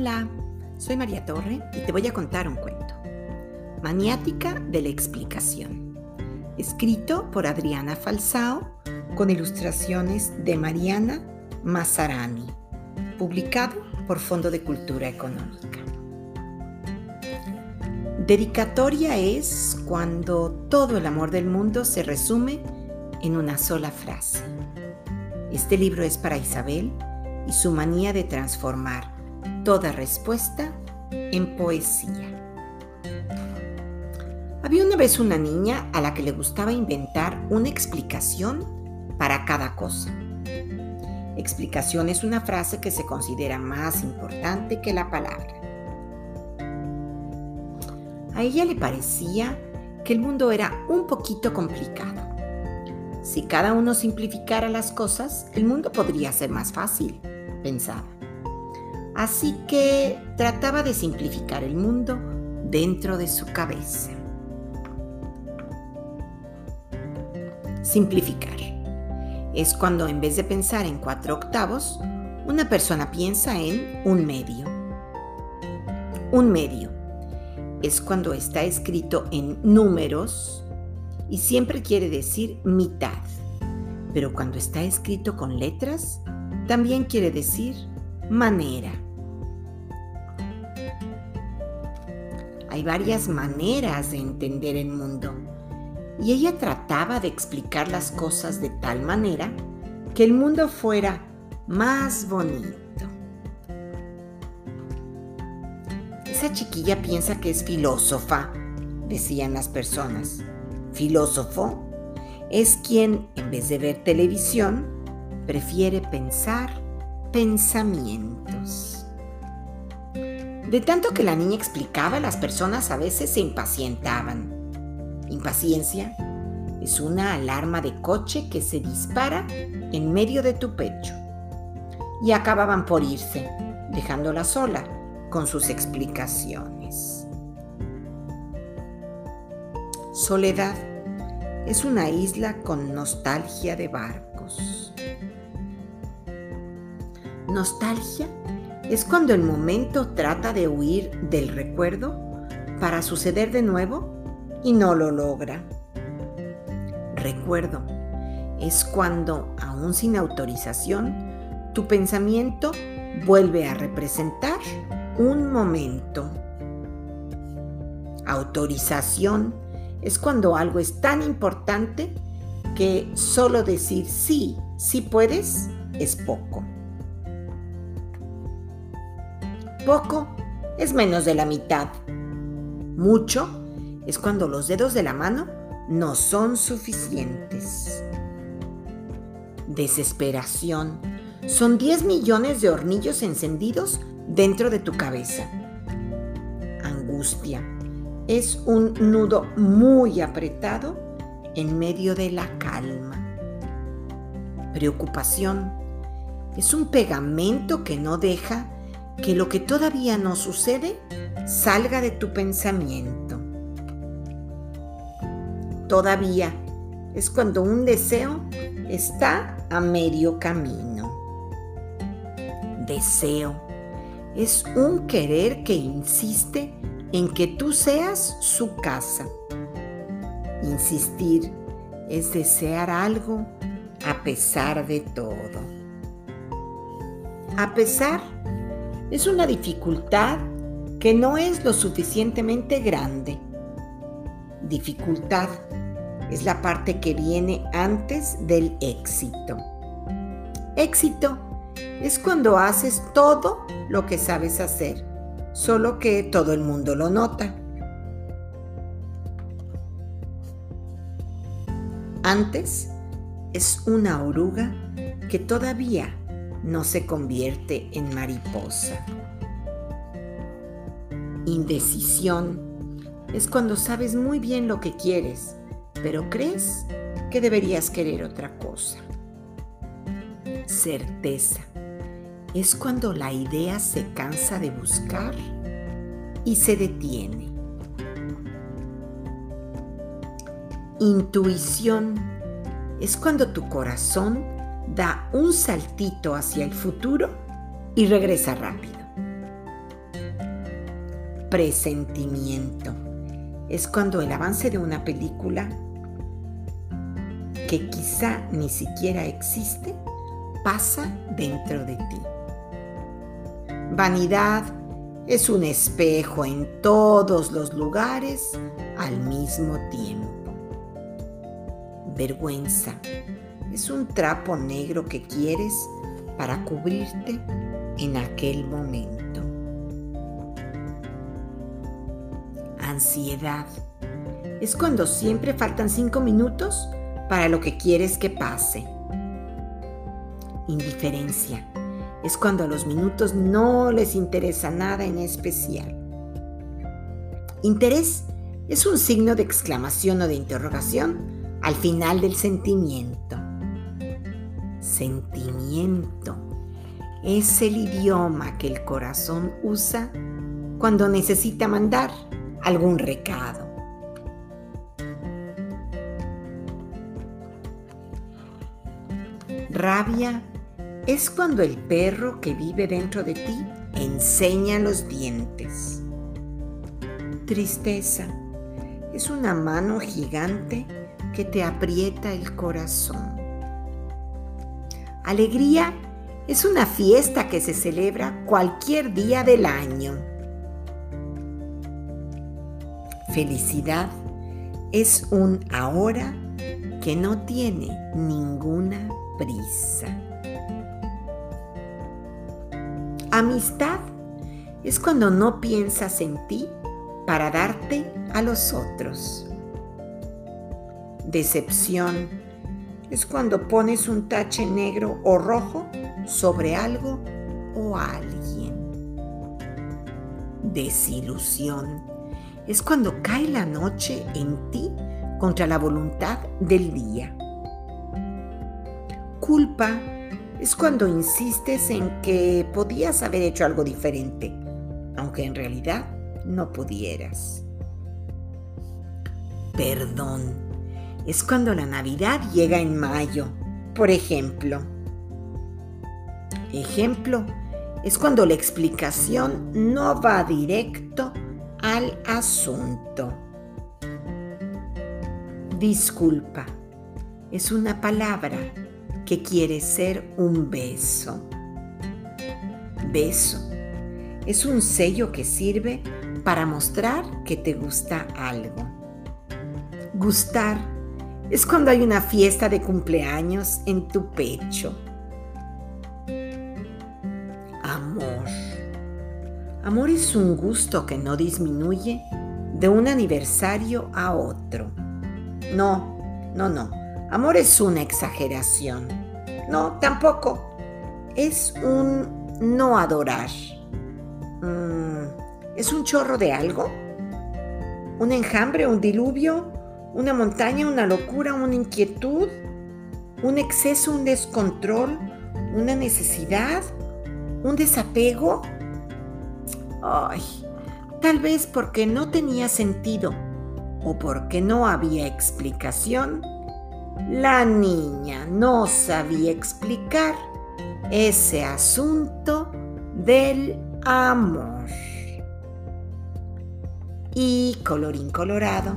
Hola, soy María Torre y te voy a contar un cuento. Maniática de la explicación. Escrito por Adriana Falsao con ilustraciones de Mariana Mazzarani. Publicado por Fondo de Cultura Económica. Dedicatoria es cuando todo el amor del mundo se resume en una sola frase. Este libro es para Isabel y su manía de transformar toda respuesta en poesía. Había una vez una niña a la que le gustaba inventar una explicación para cada cosa. Explicación es una frase que se considera más importante que la palabra. A ella le parecía que el mundo era un poquito complicado. Si cada uno simplificara las cosas, el mundo podría ser más fácil, pensaba. Así que trataba de simplificar el mundo dentro de su cabeza. Simplificar. Es cuando en vez de pensar en cuatro octavos, una persona piensa en un medio. Un medio es cuando está escrito en números y siempre quiere decir mitad. Pero cuando está escrito con letras, también quiere decir manera. Hay varias maneras de entender el mundo y ella trataba de explicar las cosas de tal manera que el mundo fuera más bonito. Esa chiquilla piensa que es filósofa, decían las personas. Filósofo es quien, en vez de ver televisión, prefiere pensar pensamientos. De tanto que la niña explicaba, las personas a veces se impacientaban. Impaciencia es una alarma de coche que se dispara en medio de tu pecho. Y acababan por irse, dejándola sola con sus explicaciones. Soledad es una isla con nostalgia de barcos. Nostalgia es cuando el momento trata de huir del recuerdo para suceder de nuevo y no lo logra. Recuerdo es cuando, aún sin autorización, tu pensamiento vuelve a representar un momento. Autorización es cuando algo es tan importante que solo decir sí, sí puedes, es poco. Poco es menos de la mitad. Mucho es cuando los dedos de la mano no son suficientes. Desesperación son 10 millones de hornillos encendidos dentro de tu cabeza. Angustia es un nudo muy apretado en medio de la calma. Preocupación es un pegamento que no deja que lo que todavía no sucede salga de tu pensamiento. Todavía es cuando un deseo está a medio camino. Deseo es un querer que insiste en que tú seas su casa. Insistir es desear algo a pesar de todo. A pesar es una dificultad que no es lo suficientemente grande. Dificultad es la parte que viene antes del éxito. Éxito es cuando haces todo lo que sabes hacer solo que todo el mundo lo nota. Antes es una oruga que todavía no se convierte en mariposa. Indecisión es cuando sabes muy bien lo que quieres, pero crees que deberías querer otra cosa. Certeza es cuando la idea se cansa de buscar y se detiene. Intuición es cuando tu corazón da un saltito hacia el futuro y regresa rápido. presentimiento. Es cuando el avance de una película que quizá ni siquiera existe pasa dentro de ti. Vanidad es un espejo en todos los lugares al mismo tiempo. Vergüenza es un trapo negro que quieres para cubrirte en aquel momento. Ansiedad es cuando siempre faltan cinco minutos para lo que quieres que pase. Indiferencia es cuando a los minutos no les interesa nada en especial. Interés es un signo de exclamación o de interrogación al final del sentimiento. Sentimiento es el idioma que el corazón usa cuando necesita mandar algún recado. Rabia es cuando el perro que vive dentro de ti enseña los dientes. Tristeza es una mano gigante que te aprieta el corazón. Alegría es una fiesta que se celebra cualquier día del año. Felicidad es un ahora que no tiene ninguna prisa. Amistad es cuando no piensas en ti para darte a los otros. Decepción es cuando pones un tache negro o rojo sobre algo o alguien. Desilusión es cuando cae la noche en ti contra la voluntad del día. Culpa es cuando insistes en que podías haber hecho algo diferente, aunque en realidad no pudieras. Perdón es cuando la Navidad llega en mayo, por ejemplo. Ejemplo es cuando la explicación no va directo al asunto. Disculpa es una palabra que quiere ser un beso. Beso es un sello que sirve para mostrar que te gusta algo. Gustar es cuando hay una fiesta de cumpleaños en tu pecho. Amor. Amor es un gusto que no disminuye de un aniversario a otro. No, no, no. Amor es una exageración. No, tampoco. Es un no adorar. Mm, ¿Es un chorro de algo? ¿Un enjambre, un diluvio? ¿Una montaña, una locura, una inquietud? ¿Un exceso, un descontrol? ¿Una necesidad? ¿Un desapego? Ay, tal vez porque no tenía sentido o porque no había explicación la niña no sabía explicar ese asunto del amor. Y colorín colorado,